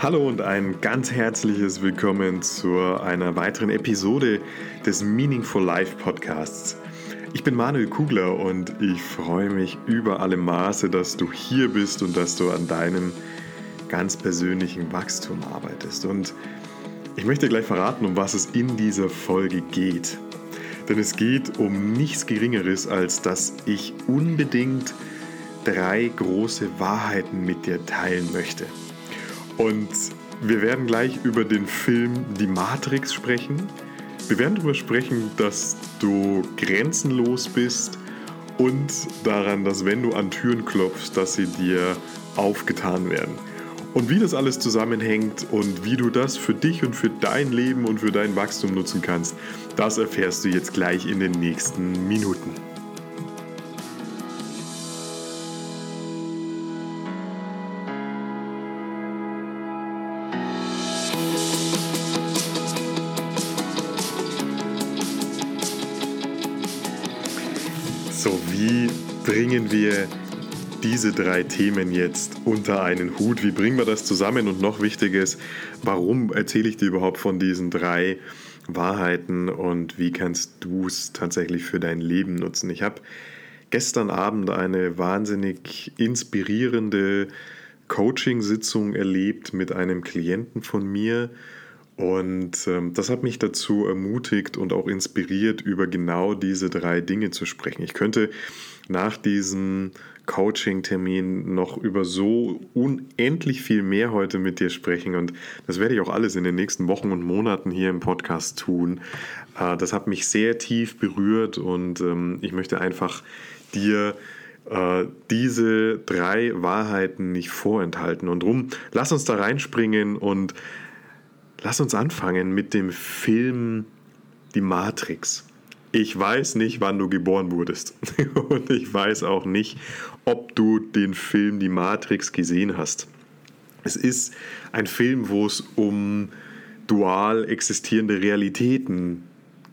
Hallo und ein ganz herzliches Willkommen zu einer weiteren Episode des Meaningful Life Podcasts. Ich bin Manuel Kugler und ich freue mich über alle Maße, dass du hier bist und dass du an deinem ganz persönlichen Wachstum arbeitest. Und ich möchte gleich verraten, um was es in dieser Folge geht. Denn es geht um nichts Geringeres, als dass ich unbedingt drei große Wahrheiten mit dir teilen möchte. Und wir werden gleich über den Film Die Matrix sprechen. Wir werden darüber sprechen, dass du grenzenlos bist und daran, dass wenn du an Türen klopfst, dass sie dir aufgetan werden. Und wie das alles zusammenhängt und wie du das für dich und für dein Leben und für dein Wachstum nutzen kannst, das erfährst du jetzt gleich in den nächsten Minuten. Bringen wir diese drei Themen jetzt unter einen Hut? Wie bringen wir das zusammen? Und noch wichtiges, warum erzähle ich dir überhaupt von diesen drei Wahrheiten und wie kannst du es tatsächlich für dein Leben nutzen? Ich habe gestern Abend eine wahnsinnig inspirierende Coaching-Sitzung erlebt mit einem Klienten von mir und ähm, das hat mich dazu ermutigt und auch inspiriert, über genau diese drei Dinge zu sprechen. Ich könnte nach diesem Coaching-Termin noch über so unendlich viel mehr heute mit dir sprechen und das werde ich auch alles in den nächsten Wochen und Monaten hier im Podcast tun. Äh, das hat mich sehr tief berührt und ähm, ich möchte einfach dir äh, diese drei Wahrheiten nicht vorenthalten. Und drum, lass uns da reinspringen und Lass uns anfangen mit dem Film Die Matrix. Ich weiß nicht, wann du geboren wurdest. Und ich weiß auch nicht, ob du den Film Die Matrix gesehen hast. Es ist ein Film, wo es um dual existierende Realitäten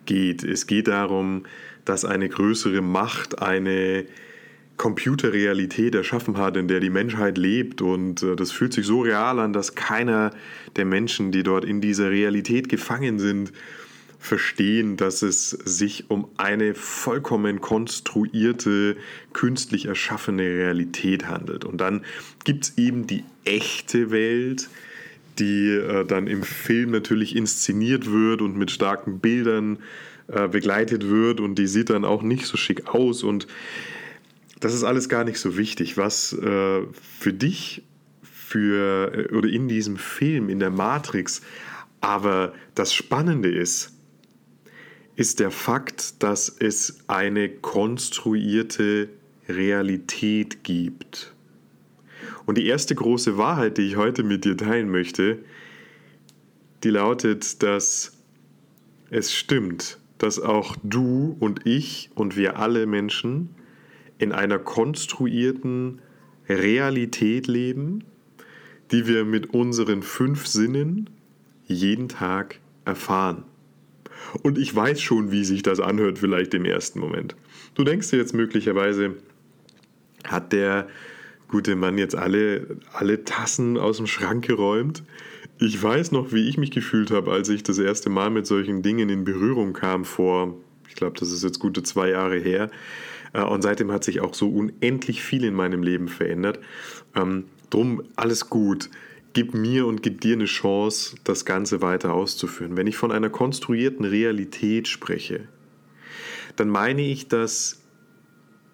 geht. Es geht darum, dass eine größere Macht eine Computerrealität erschaffen hat, in der die Menschheit lebt. Und äh, das fühlt sich so real an, dass keiner der Menschen, die dort in dieser Realität gefangen sind, verstehen, dass es sich um eine vollkommen konstruierte, künstlich erschaffene Realität handelt. Und dann gibt es eben die echte Welt, die äh, dann im Film natürlich inszeniert wird und mit starken Bildern äh, begleitet wird und die sieht dann auch nicht so schick aus und das ist alles gar nicht so wichtig. Was äh, für dich für äh, oder in diesem Film, in der Matrix, aber das Spannende ist, ist der Fakt, dass es eine konstruierte Realität gibt. Und die erste große Wahrheit, die ich heute mit dir teilen möchte, die lautet, dass es stimmt, dass auch du und ich und wir alle Menschen in einer konstruierten Realität leben, die wir mit unseren fünf Sinnen jeden Tag erfahren. Und ich weiß schon, wie sich das anhört, vielleicht im ersten Moment. Du denkst dir jetzt möglicherweise, hat der gute Mann jetzt alle, alle Tassen aus dem Schrank geräumt? Ich weiß noch, wie ich mich gefühlt habe, als ich das erste Mal mit solchen Dingen in Berührung kam, vor, ich glaube, das ist jetzt gute zwei Jahre her. Äh, und seitdem hat sich auch so unendlich viel in meinem Leben verändert. Ähm, drum alles gut. Gib mir und gib dir eine Chance, das Ganze weiter auszuführen. Wenn ich von einer konstruierten Realität spreche, dann meine ich, dass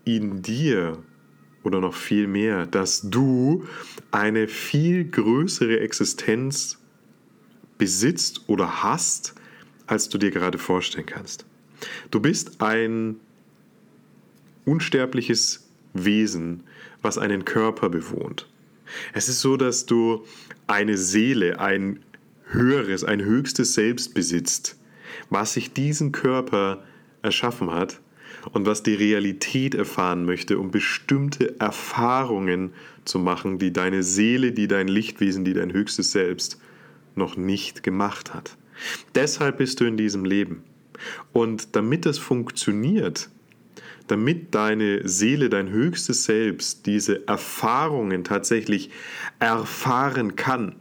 in dir oder noch viel mehr, dass du eine viel größere Existenz besitzt oder hast, als du dir gerade vorstellen kannst. Du bist ein unsterbliches Wesen, was einen Körper bewohnt. Es ist so, dass du eine Seele, ein höheres, ein höchstes Selbst besitzt, was sich diesen Körper erschaffen hat und was die Realität erfahren möchte, um bestimmte Erfahrungen zu machen, die deine Seele, die dein Lichtwesen, die dein höchstes Selbst noch nicht gemacht hat. Deshalb bist du in diesem Leben. Und damit das funktioniert, damit deine Seele, dein höchstes Selbst diese Erfahrungen tatsächlich erfahren kann,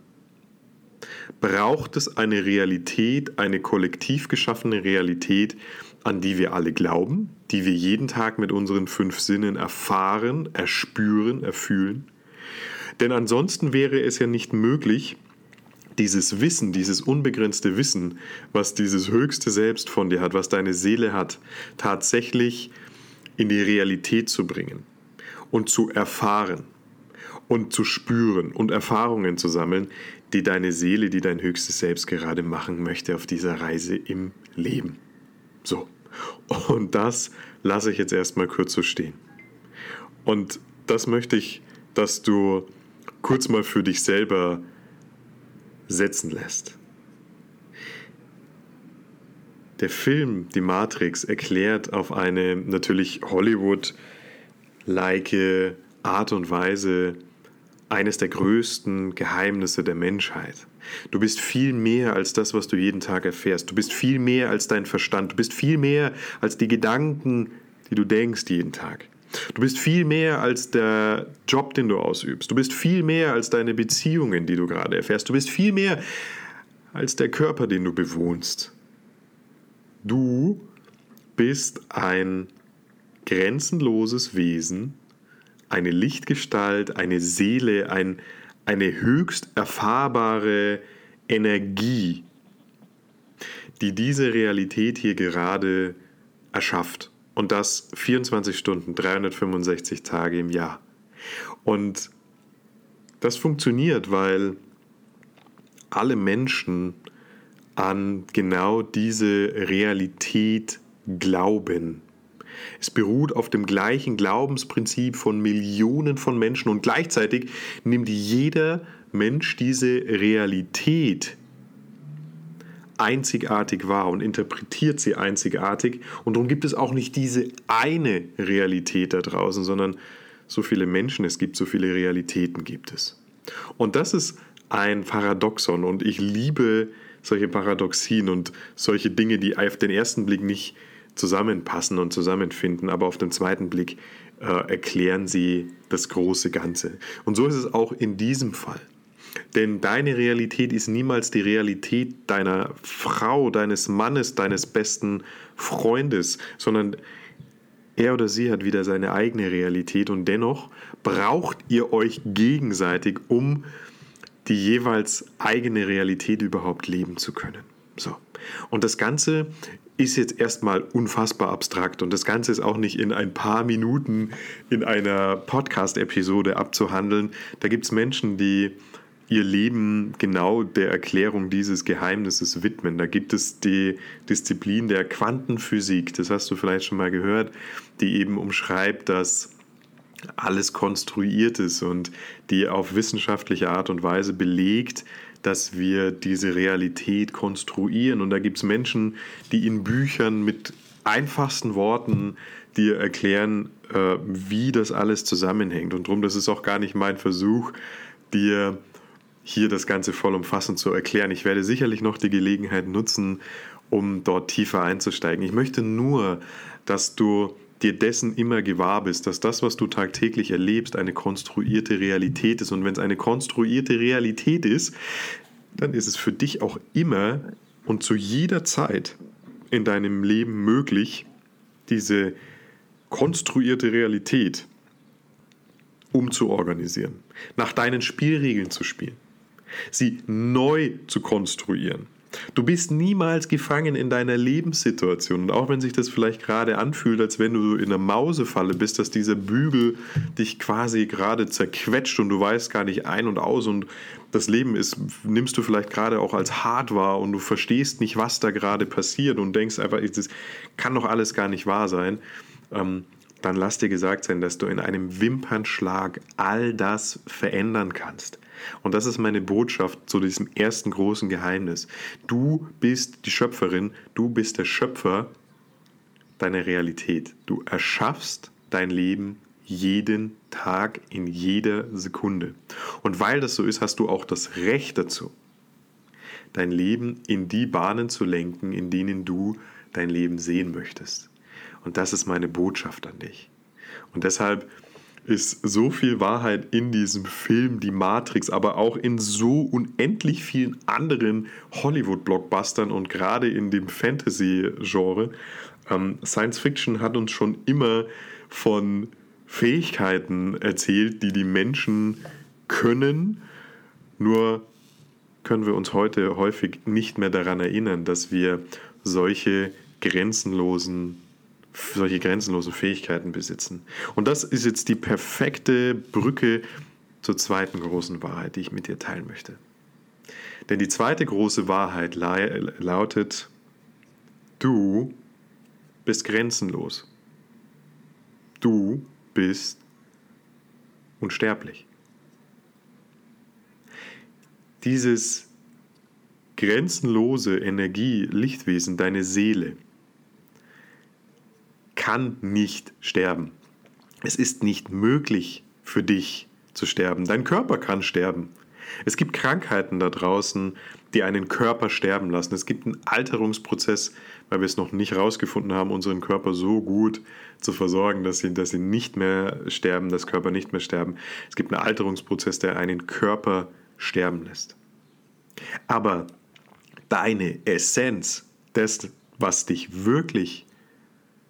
braucht es eine Realität, eine kollektiv geschaffene Realität, an die wir alle glauben, die wir jeden Tag mit unseren fünf Sinnen erfahren, erspüren, erfühlen. Denn ansonsten wäre es ja nicht möglich, dieses Wissen, dieses unbegrenzte Wissen, was dieses höchste Selbst von dir hat, was deine Seele hat, tatsächlich in die Realität zu bringen und zu erfahren und zu spüren und Erfahrungen zu sammeln, die deine Seele, die dein höchstes Selbst gerade machen möchte auf dieser Reise im Leben. So. Und das lasse ich jetzt erstmal kurz so stehen. Und das möchte ich, dass du kurz mal für dich selber setzen lässt. Der Film Die Matrix erklärt auf eine natürlich Hollywood-like Art und Weise eines der größten Geheimnisse der Menschheit. Du bist viel mehr als das, was du jeden Tag erfährst. Du bist viel mehr als dein Verstand. Du bist viel mehr als die Gedanken, die du denkst jeden Tag. Du bist viel mehr als der Job, den du ausübst. Du bist viel mehr als deine Beziehungen, die du gerade erfährst. Du bist viel mehr als der Körper, den du bewohnst. Du bist ein grenzenloses Wesen, eine Lichtgestalt, eine Seele, ein, eine höchst erfahrbare Energie, die diese Realität hier gerade erschafft. Und das 24 Stunden, 365 Tage im Jahr. Und das funktioniert, weil alle Menschen an genau diese Realität glauben. Es beruht auf dem gleichen Glaubensprinzip von Millionen von Menschen und gleichzeitig nimmt jeder Mensch diese Realität einzigartig wahr und interpretiert sie einzigartig. Und darum gibt es auch nicht diese eine Realität da draußen, sondern so viele Menschen es gibt, so viele Realitäten gibt es. Und das ist ein Paradoxon und ich liebe solche Paradoxien und solche Dinge, die auf den ersten Blick nicht zusammenpassen und zusammenfinden, aber auf den zweiten Blick äh, erklären sie das große Ganze. Und so ist es auch in diesem Fall. Denn deine Realität ist niemals die Realität deiner Frau, deines Mannes, deines besten Freundes, sondern er oder sie hat wieder seine eigene Realität und dennoch braucht ihr euch gegenseitig, um die jeweils eigene Realität überhaupt leben zu können. So. Und das Ganze ist jetzt erstmal unfassbar abstrakt und das Ganze ist auch nicht in ein paar Minuten in einer Podcast-Episode abzuhandeln. Da gibt es Menschen, die ihr Leben genau der Erklärung dieses Geheimnisses widmen. Da gibt es die Disziplin der Quantenphysik, das hast du vielleicht schon mal gehört, die eben umschreibt, dass alles konstruiert ist und die auf wissenschaftliche Art und Weise belegt, dass wir diese Realität konstruieren. Und da gibt es Menschen, die in Büchern mit einfachsten Worten dir erklären, äh, wie das alles zusammenhängt. Und darum, das ist auch gar nicht mein Versuch, dir hier das Ganze vollumfassend zu erklären. Ich werde sicherlich noch die Gelegenheit nutzen, um dort tiefer einzusteigen. Ich möchte nur, dass du dir dessen immer gewahr bist, dass das, was du tagtäglich erlebst, eine konstruierte Realität ist. Und wenn es eine konstruierte Realität ist, dann ist es für dich auch immer und zu jeder Zeit in deinem Leben möglich, diese konstruierte Realität umzuorganisieren, nach deinen Spielregeln zu spielen sie neu zu konstruieren. Du bist niemals gefangen in deiner Lebenssituation. Und auch wenn sich das vielleicht gerade anfühlt, als wenn du in einer Mausefalle bist, dass dieser Bügel dich quasi gerade zerquetscht und du weißt gar nicht ein und aus und das Leben ist, nimmst du vielleicht gerade auch als hart wahr und du verstehst nicht, was da gerade passiert und denkst einfach, das kann doch alles gar nicht wahr sein. Ähm, dann lass dir gesagt sein, dass du in einem Wimpernschlag all das verändern kannst. Und das ist meine Botschaft zu diesem ersten großen Geheimnis. Du bist die Schöpferin, du bist der Schöpfer deiner Realität. Du erschaffst dein Leben jeden Tag, in jeder Sekunde. Und weil das so ist, hast du auch das Recht dazu, dein Leben in die Bahnen zu lenken, in denen du dein Leben sehen möchtest. Und das ist meine Botschaft an dich. Und deshalb ist so viel Wahrheit in diesem Film, die Matrix, aber auch in so unendlich vielen anderen Hollywood-Blockbustern und gerade in dem Fantasy-Genre. Ähm, Science Fiction hat uns schon immer von Fähigkeiten erzählt, die die Menschen können, nur können wir uns heute häufig nicht mehr daran erinnern, dass wir solche grenzenlosen solche grenzenlosen Fähigkeiten besitzen. Und das ist jetzt die perfekte Brücke zur zweiten großen Wahrheit, die ich mit dir teilen möchte. Denn die zweite große Wahrheit lautet, du bist grenzenlos. Du bist unsterblich. Dieses grenzenlose Energie, Lichtwesen, deine Seele, kann nicht sterben. Es ist nicht möglich für dich zu sterben. Dein Körper kann sterben. Es gibt Krankheiten da draußen, die einen Körper sterben lassen. Es gibt einen Alterungsprozess, weil wir es noch nicht herausgefunden haben, unseren Körper so gut zu versorgen, dass sie, dass sie nicht mehr sterben, dass Körper nicht mehr sterben. Es gibt einen Alterungsprozess, der einen Körper sterben lässt. Aber deine Essenz, das, was dich wirklich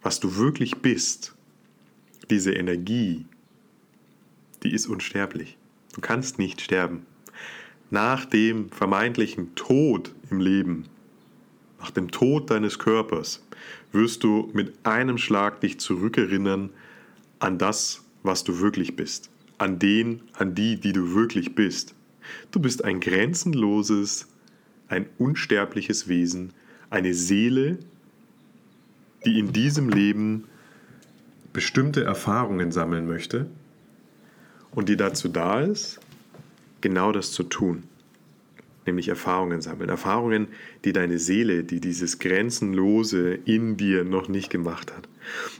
was du wirklich bist, diese Energie, die ist unsterblich. Du kannst nicht sterben. Nach dem vermeintlichen Tod im Leben, nach dem Tod deines Körpers, wirst du mit einem Schlag dich zurückerinnern an das, was du wirklich bist, an den, an die, die du wirklich bist. Du bist ein grenzenloses, ein unsterbliches Wesen, eine Seele, die in diesem Leben bestimmte Erfahrungen sammeln möchte und die dazu da ist, genau das zu tun. Nämlich Erfahrungen sammeln. Erfahrungen, die deine Seele, die dieses Grenzenlose in dir noch nicht gemacht hat.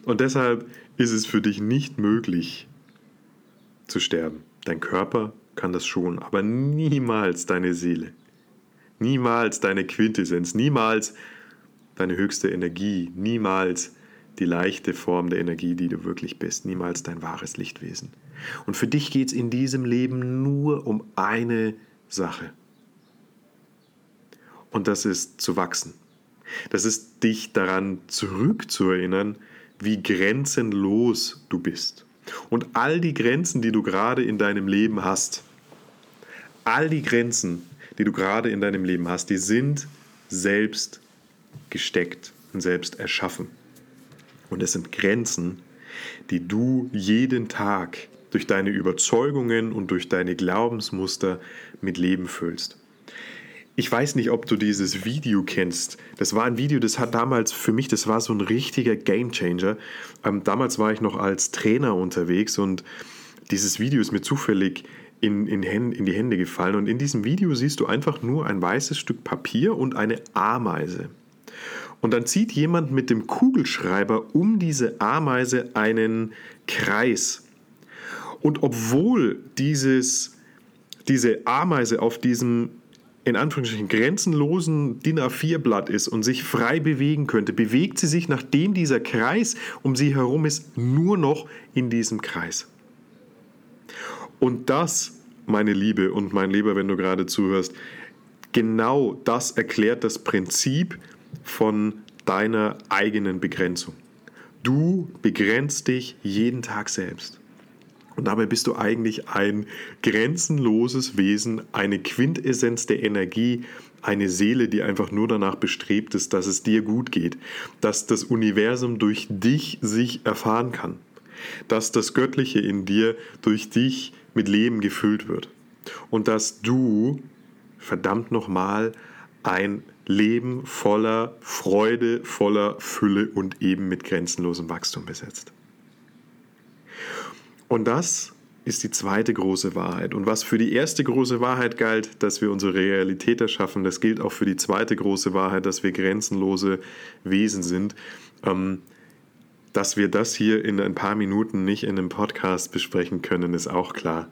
Und deshalb ist es für dich nicht möglich zu sterben. Dein Körper kann das schon, aber niemals deine Seele. Niemals deine Quintessenz, niemals deine höchste Energie, niemals die leichte Form der Energie, die du wirklich bist, niemals dein wahres Lichtwesen. Und für dich geht es in diesem Leben nur um eine Sache. Und das ist zu wachsen. Das ist dich daran zurückzuerinnern, wie grenzenlos du bist. Und all die Grenzen, die du gerade in deinem Leben hast, all die Grenzen, die du gerade in deinem Leben hast, die sind selbst gesteckt und selbst erschaffen. Und es sind Grenzen, die du jeden Tag durch deine Überzeugungen und durch deine Glaubensmuster mit Leben füllst. Ich weiß nicht, ob du dieses Video kennst. Das war ein Video, das hat damals für mich, das war so ein richtiger Gamechanger. Ähm, damals war ich noch als Trainer unterwegs und dieses Video ist mir zufällig in, in, in die Hände gefallen. Und in diesem Video siehst du einfach nur ein weißes Stück Papier und eine Ameise. Und dann zieht jemand mit dem Kugelschreiber um diese Ameise einen Kreis. Und obwohl dieses, diese Ameise auf diesem in Anführungsstrichen grenzenlosen DIN A4-Blatt ist und sich frei bewegen könnte, bewegt sie sich, nachdem dieser Kreis um sie herum ist, nur noch in diesem Kreis. Und das, meine Liebe und mein Lieber, wenn du gerade zuhörst, genau das erklärt das Prinzip von deiner eigenen Begrenzung. Du begrenzt dich jeden Tag selbst. Und dabei bist du eigentlich ein grenzenloses Wesen, eine Quintessenz der Energie, eine Seele, die einfach nur danach bestrebt ist, dass es dir gut geht, dass das Universum durch dich sich erfahren kann, dass das Göttliche in dir durch dich mit Leben gefüllt wird und dass du, verdammt nochmal, ein Leben voller Freude, voller Fülle und eben mit grenzenlosem Wachstum besetzt. Und das ist die zweite große Wahrheit. Und was für die erste große Wahrheit galt, dass wir unsere Realität erschaffen, das gilt auch für die zweite große Wahrheit, dass wir grenzenlose Wesen sind. Ähm, dass wir das hier in ein paar Minuten nicht in einem Podcast besprechen können, ist auch klar.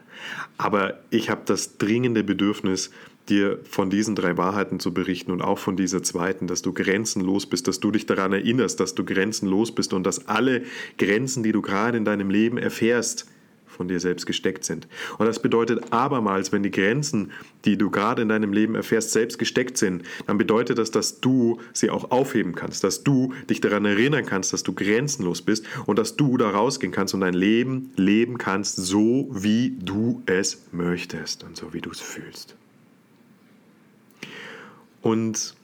Aber ich habe das dringende Bedürfnis, dir von diesen drei Wahrheiten zu berichten und auch von dieser zweiten, dass du grenzenlos bist, dass du dich daran erinnerst, dass du grenzenlos bist und dass alle Grenzen, die du gerade in deinem Leben erfährst, von dir selbst gesteckt sind. Und das bedeutet abermals, wenn die Grenzen, die du gerade in deinem Leben erfährst, selbst gesteckt sind, dann bedeutet das, dass du sie auch aufheben kannst, dass du dich daran erinnern kannst, dass du grenzenlos bist und dass du da rausgehen kannst und dein Leben leben kannst, so wie du es möchtest und so wie du es fühlst. Und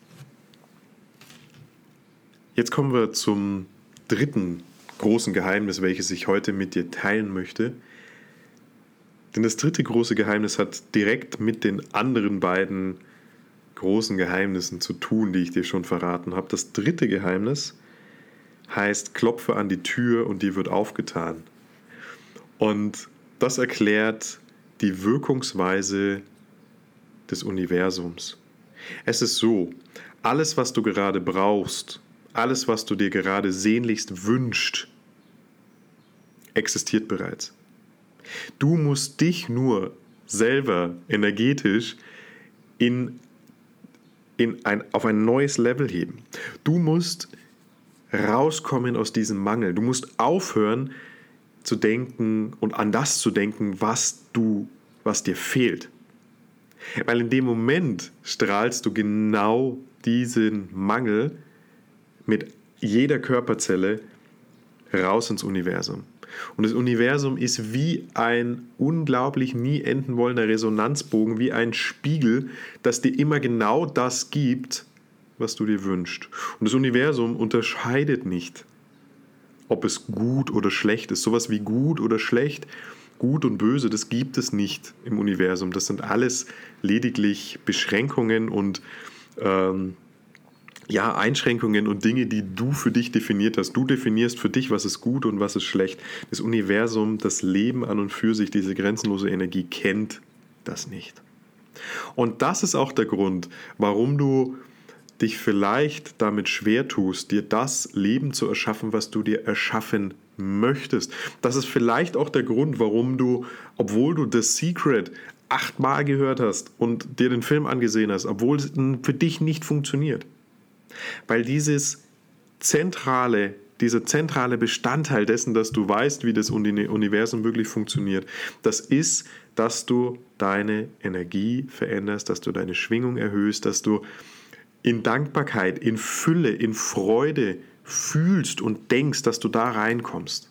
jetzt kommen wir zum dritten großen Geheimnis, welches ich heute mit dir teilen möchte. Denn das dritte große Geheimnis hat direkt mit den anderen beiden großen Geheimnissen zu tun, die ich dir schon verraten habe. Das dritte Geheimnis heißt, klopfe an die Tür und die wird aufgetan. Und das erklärt die Wirkungsweise des Universums. Es ist so, alles, was du gerade brauchst, alles, was du dir gerade sehnlichst wünscht, existiert bereits. Du musst dich nur selber energetisch in, in ein, auf ein neues Level heben. Du musst rauskommen aus diesem Mangel. Du musst aufhören zu denken und an das zu denken, was du, was dir fehlt. Weil in dem Moment strahlst du genau diesen Mangel mit jeder Körperzelle raus ins Universum. Und das Universum ist wie ein unglaublich nie enden wollender Resonanzbogen, wie ein Spiegel, das dir immer genau das gibt, was du dir wünschst. Und das Universum unterscheidet nicht, ob es gut oder schlecht ist. Sowas wie gut oder schlecht, gut und böse, das gibt es nicht im Universum. Das sind alles lediglich Beschränkungen und ähm, ja, Einschränkungen und Dinge, die du für dich definiert hast. Du definierst für dich, was ist gut und was ist schlecht. Das Universum, das Leben an und für sich, diese grenzenlose Energie kennt das nicht. Und das ist auch der Grund, warum du dich vielleicht damit schwer tust, dir das Leben zu erschaffen, was du dir erschaffen möchtest. Das ist vielleicht auch der Grund, warum du, obwohl du The Secret achtmal gehört hast und dir den Film angesehen hast, obwohl es für dich nicht funktioniert. Weil dieses zentrale, dieser zentrale Bestandteil dessen, dass du weißt, wie das Universum wirklich funktioniert, das ist, dass du deine Energie veränderst, dass du deine Schwingung erhöhst, dass du in Dankbarkeit, in Fülle, in Freude fühlst und denkst, dass du da reinkommst.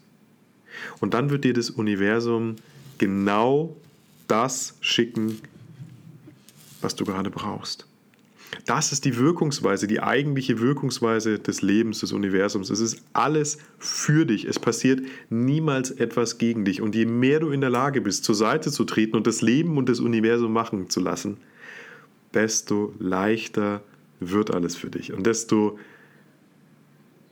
Und dann wird dir das Universum genau das schicken, was du gerade brauchst. Das ist die Wirkungsweise, die eigentliche Wirkungsweise des Lebens, des Universums. Es ist alles für dich. Es passiert niemals etwas gegen dich. Und je mehr du in der Lage bist, zur Seite zu treten und das Leben und das Universum machen zu lassen, desto leichter wird alles für dich. Und desto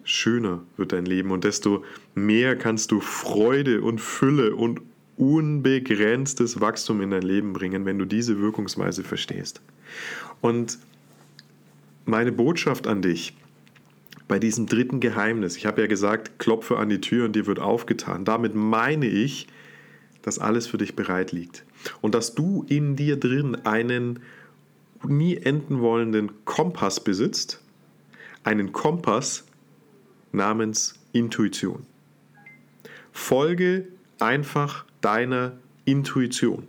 schöner wird dein Leben und desto mehr kannst du Freude und Fülle und unbegrenztes Wachstum in dein Leben bringen, wenn du diese Wirkungsweise verstehst. Und meine Botschaft an dich bei diesem dritten Geheimnis, ich habe ja gesagt, klopfe an die Tür und dir wird aufgetan. Damit meine ich, dass alles für dich bereit liegt und dass du in dir drin einen nie enden wollenden Kompass besitzt, einen Kompass namens Intuition. Folge einfach deiner Intuition.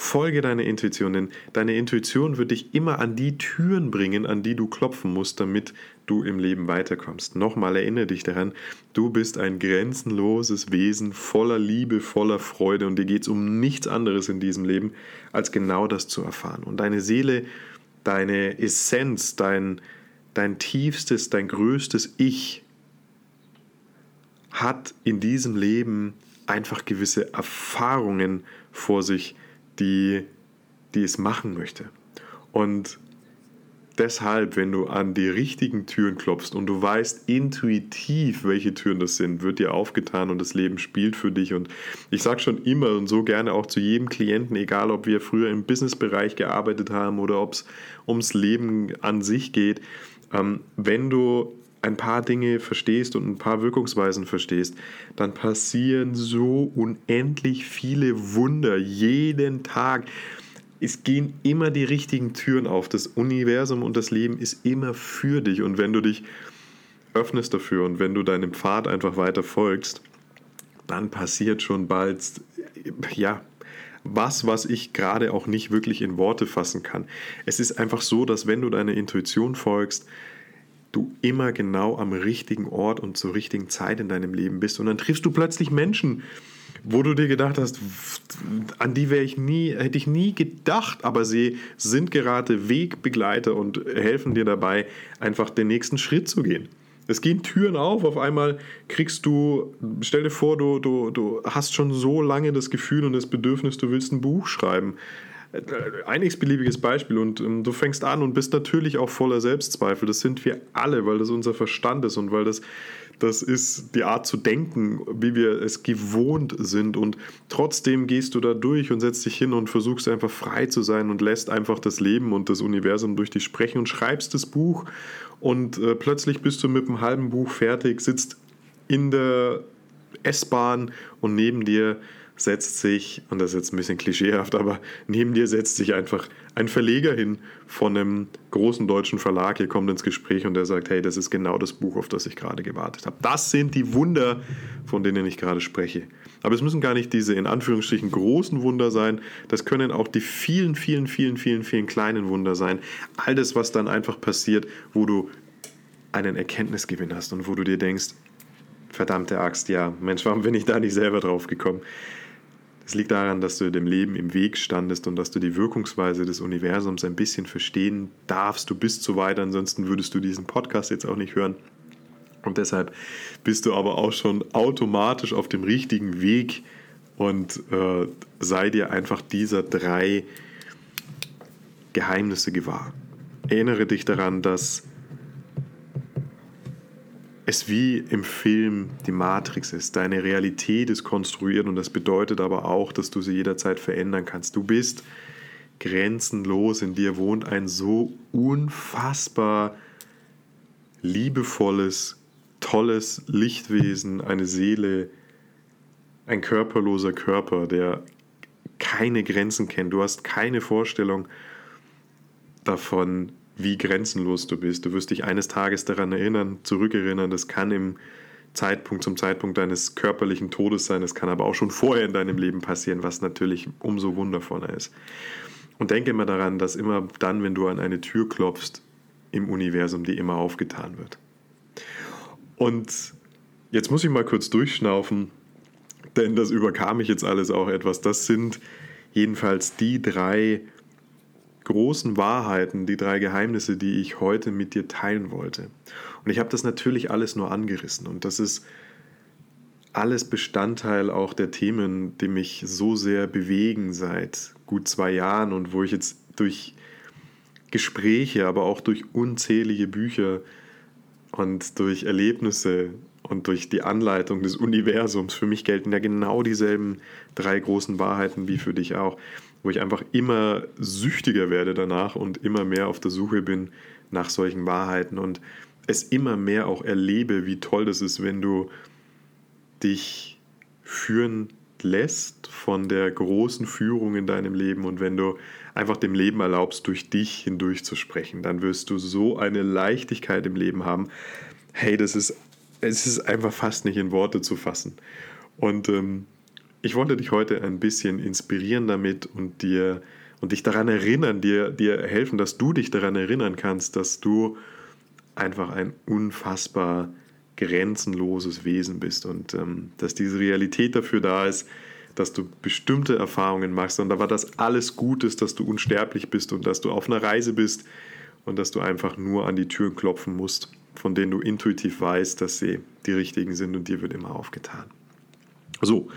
Folge deiner Intuition, denn deine Intuition wird dich immer an die Türen bringen, an die du klopfen musst, damit du im Leben weiterkommst. Nochmal erinnere dich daran, du bist ein grenzenloses Wesen voller Liebe, voller Freude und dir geht es um nichts anderes in diesem Leben, als genau das zu erfahren. Und deine Seele, deine Essenz, dein, dein tiefstes, dein größtes Ich hat in diesem Leben einfach gewisse Erfahrungen vor sich, die, die es machen möchte. Und deshalb, wenn du an die richtigen Türen klopfst und du weißt intuitiv, welche Türen das sind, wird dir aufgetan und das Leben spielt für dich. Und ich sage schon immer und so gerne auch zu jedem Klienten, egal ob wir früher im Businessbereich gearbeitet haben oder ob es ums Leben an sich geht, ähm, wenn du ein paar Dinge verstehst und ein paar Wirkungsweisen verstehst, dann passieren so unendlich viele Wunder jeden Tag. Es gehen immer die richtigen Türen auf. Das Universum und das Leben ist immer für dich. Und wenn du dich öffnest dafür und wenn du deinem Pfad einfach weiter folgst, dann passiert schon bald ja, was, was ich gerade auch nicht wirklich in Worte fassen kann. Es ist einfach so, dass wenn du deiner Intuition folgst, du immer genau am richtigen Ort und zur richtigen Zeit in deinem Leben bist. Und dann triffst du plötzlich Menschen, wo du dir gedacht hast, an die wäre ich nie, hätte ich nie gedacht, aber sie sind gerade Wegbegleiter und helfen dir dabei, einfach den nächsten Schritt zu gehen. Es gehen Türen auf, auf einmal kriegst du, stell dir vor, du, du, du hast schon so lange das Gefühl und das Bedürfnis, du willst ein Buch schreiben ein x-beliebiges Beispiel und ähm, du fängst an und bist natürlich auch voller Selbstzweifel. Das sind wir alle, weil das unser Verstand ist und weil das, das ist die Art zu denken, wie wir es gewohnt sind. Und trotzdem gehst du da durch und setzt dich hin und versuchst einfach frei zu sein und lässt einfach das Leben und das Universum durch dich sprechen und schreibst das Buch und äh, plötzlich bist du mit einem halben Buch fertig, sitzt in der S-Bahn und neben dir setzt sich, und das ist jetzt ein bisschen klischeehaft, aber neben dir setzt sich einfach ein Verleger hin von einem großen deutschen Verlag. Ihr kommt ins Gespräch und der sagt, hey, das ist genau das Buch, auf das ich gerade gewartet habe. Das sind die Wunder, von denen ich gerade spreche. Aber es müssen gar nicht diese in Anführungsstrichen großen Wunder sein. Das können auch die vielen, vielen, vielen, vielen, vielen kleinen Wunder sein. All das, was dann einfach passiert, wo du einen Erkenntnisgewinn hast und wo du dir denkst, verdammte Axt, ja, Mensch, warum bin ich da nicht selber drauf gekommen? Es liegt daran, dass du dem Leben im Weg standest und dass du die Wirkungsweise des Universums ein bisschen verstehen darfst. Du bist so weit, ansonsten würdest du diesen Podcast jetzt auch nicht hören. Und deshalb bist du aber auch schon automatisch auf dem richtigen Weg und äh, sei dir einfach dieser drei Geheimnisse gewahr. Erinnere dich daran, dass es wie im Film die Matrix ist. Deine Realität ist konstruiert und das bedeutet aber auch, dass du sie jederzeit verändern kannst. Du bist grenzenlos, in dir wohnt ein so unfassbar liebevolles, tolles Lichtwesen, eine Seele, ein körperloser Körper, der keine Grenzen kennt. Du hast keine Vorstellung davon, wie grenzenlos du bist. Du wirst dich eines Tages daran erinnern, zurückerinnern. Das kann im Zeitpunkt, zum Zeitpunkt deines körperlichen Todes sein. Das kann aber auch schon vorher in deinem Leben passieren, was natürlich umso wundervoller ist. Und denke immer daran, dass immer dann, wenn du an eine Tür klopfst, im Universum die immer aufgetan wird. Und jetzt muss ich mal kurz durchschnaufen, denn das überkam mich jetzt alles auch etwas. Das sind jedenfalls die drei großen Wahrheiten, die drei Geheimnisse, die ich heute mit dir teilen wollte. Und ich habe das natürlich alles nur angerissen und das ist alles Bestandteil auch der Themen, die mich so sehr bewegen seit gut zwei Jahren und wo ich jetzt durch Gespräche, aber auch durch unzählige Bücher und durch Erlebnisse und durch die Anleitung des Universums, für mich gelten ja genau dieselben drei großen Wahrheiten wie für dich auch, wo ich einfach immer süchtiger werde danach und immer mehr auf der Suche bin nach solchen Wahrheiten und es immer mehr auch erlebe, wie toll das ist, wenn du dich führen lässt von der großen Führung in deinem Leben und wenn du einfach dem Leben erlaubst, durch dich hindurch zu sprechen, dann wirst du so eine Leichtigkeit im Leben haben. Hey, das ist, es ist einfach fast nicht in Worte zu fassen. Und ähm, ich wollte dich heute ein bisschen inspirieren damit und dir und dich daran erinnern, dir, dir helfen, dass du dich daran erinnern kannst, dass du einfach ein unfassbar grenzenloses Wesen bist und ähm, dass diese Realität dafür da ist, dass du bestimmte Erfahrungen machst und aber dass alles gut ist, dass du unsterblich bist und dass du auf einer Reise bist und dass du einfach nur an die Türen klopfen musst, von denen du intuitiv weißt, dass sie die richtigen sind und dir wird immer aufgetan. So,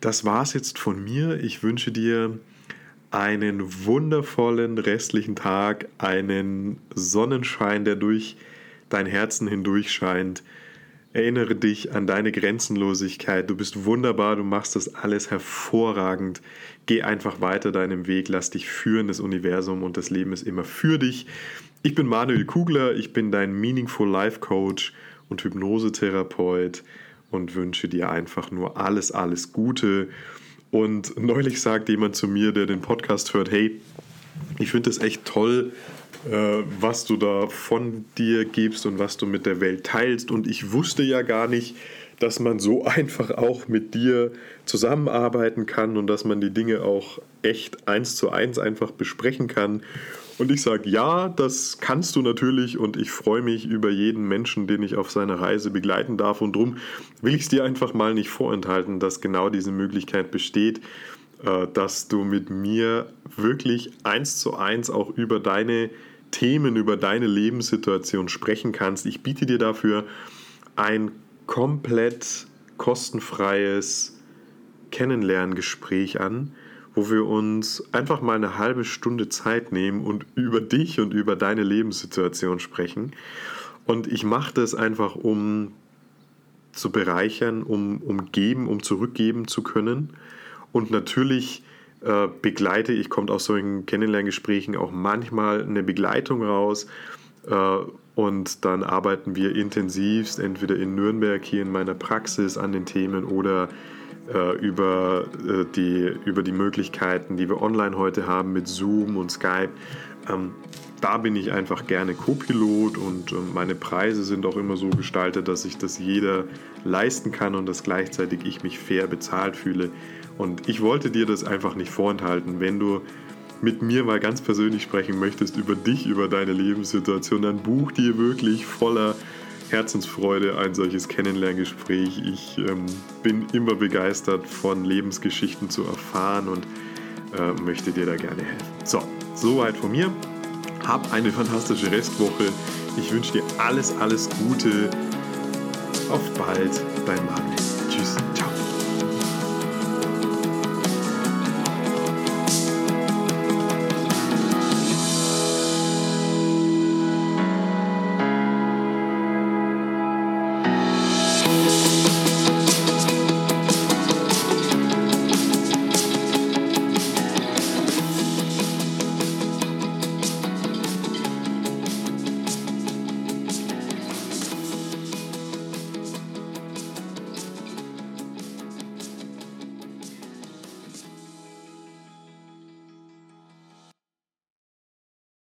das war's jetzt von mir. Ich wünsche dir einen wundervollen restlichen Tag, einen Sonnenschein, der durch dein Herzen hindurch scheint. Erinnere dich an deine Grenzenlosigkeit. Du bist wunderbar, du machst das alles hervorragend. Geh einfach weiter deinem Weg, lass dich führen. Das Universum und das Leben ist immer für dich. Ich bin Manuel Kugler, ich bin dein Meaningful Life Coach und Hypnosetherapeut und wünsche dir einfach nur alles, alles Gute. Und neulich sagte jemand zu mir, der den Podcast hört, hey, ich finde es echt toll, äh, was du da von dir gibst und was du mit der Welt teilst. Und ich wusste ja gar nicht, dass man so einfach auch mit dir zusammenarbeiten kann und dass man die Dinge auch echt eins zu eins einfach besprechen kann. Und ich sage, ja, das kannst du natürlich und ich freue mich über jeden Menschen, den ich auf seiner Reise begleiten darf. Und darum will ich es dir einfach mal nicht vorenthalten, dass genau diese Möglichkeit besteht, äh, dass du mit mir wirklich eins zu eins auch über deine Themen, über deine Lebenssituation sprechen kannst. Ich biete dir dafür ein komplett kostenfreies Kennenlerngespräch an, wo wir uns einfach mal eine halbe Stunde Zeit nehmen und über dich und über deine Lebenssituation sprechen. Und ich mache das einfach, um zu bereichern, um, um geben, um zurückgeben zu können. Und natürlich äh, begleite ich, kommt aus solchen Kennenlerngesprächen auch manchmal eine Begleitung raus. Äh, und dann arbeiten wir intensivst, entweder in Nürnberg hier in meiner Praxis an den Themen oder äh, über, äh, die, über die Möglichkeiten, die wir online heute haben mit Zoom und Skype. Ähm, da bin ich einfach gerne Co-Pilot und ähm, meine Preise sind auch immer so gestaltet, dass sich das jeder leisten kann und dass gleichzeitig ich mich fair bezahlt fühle. Und ich wollte dir das einfach nicht vorenthalten. Wenn du mit mir mal ganz persönlich sprechen möchtest über dich, über deine Lebenssituation, dann buch dir wirklich voller Herzensfreude ein solches Kennenlerngespräch. Ich ähm, bin immer begeistert von Lebensgeschichten zu erfahren und äh, möchte dir da gerne helfen. So, soweit von mir. Hab eine fantastische Restwoche. Ich wünsche dir alles, alles Gute. Auf bald, dein Manuel. Tschüss.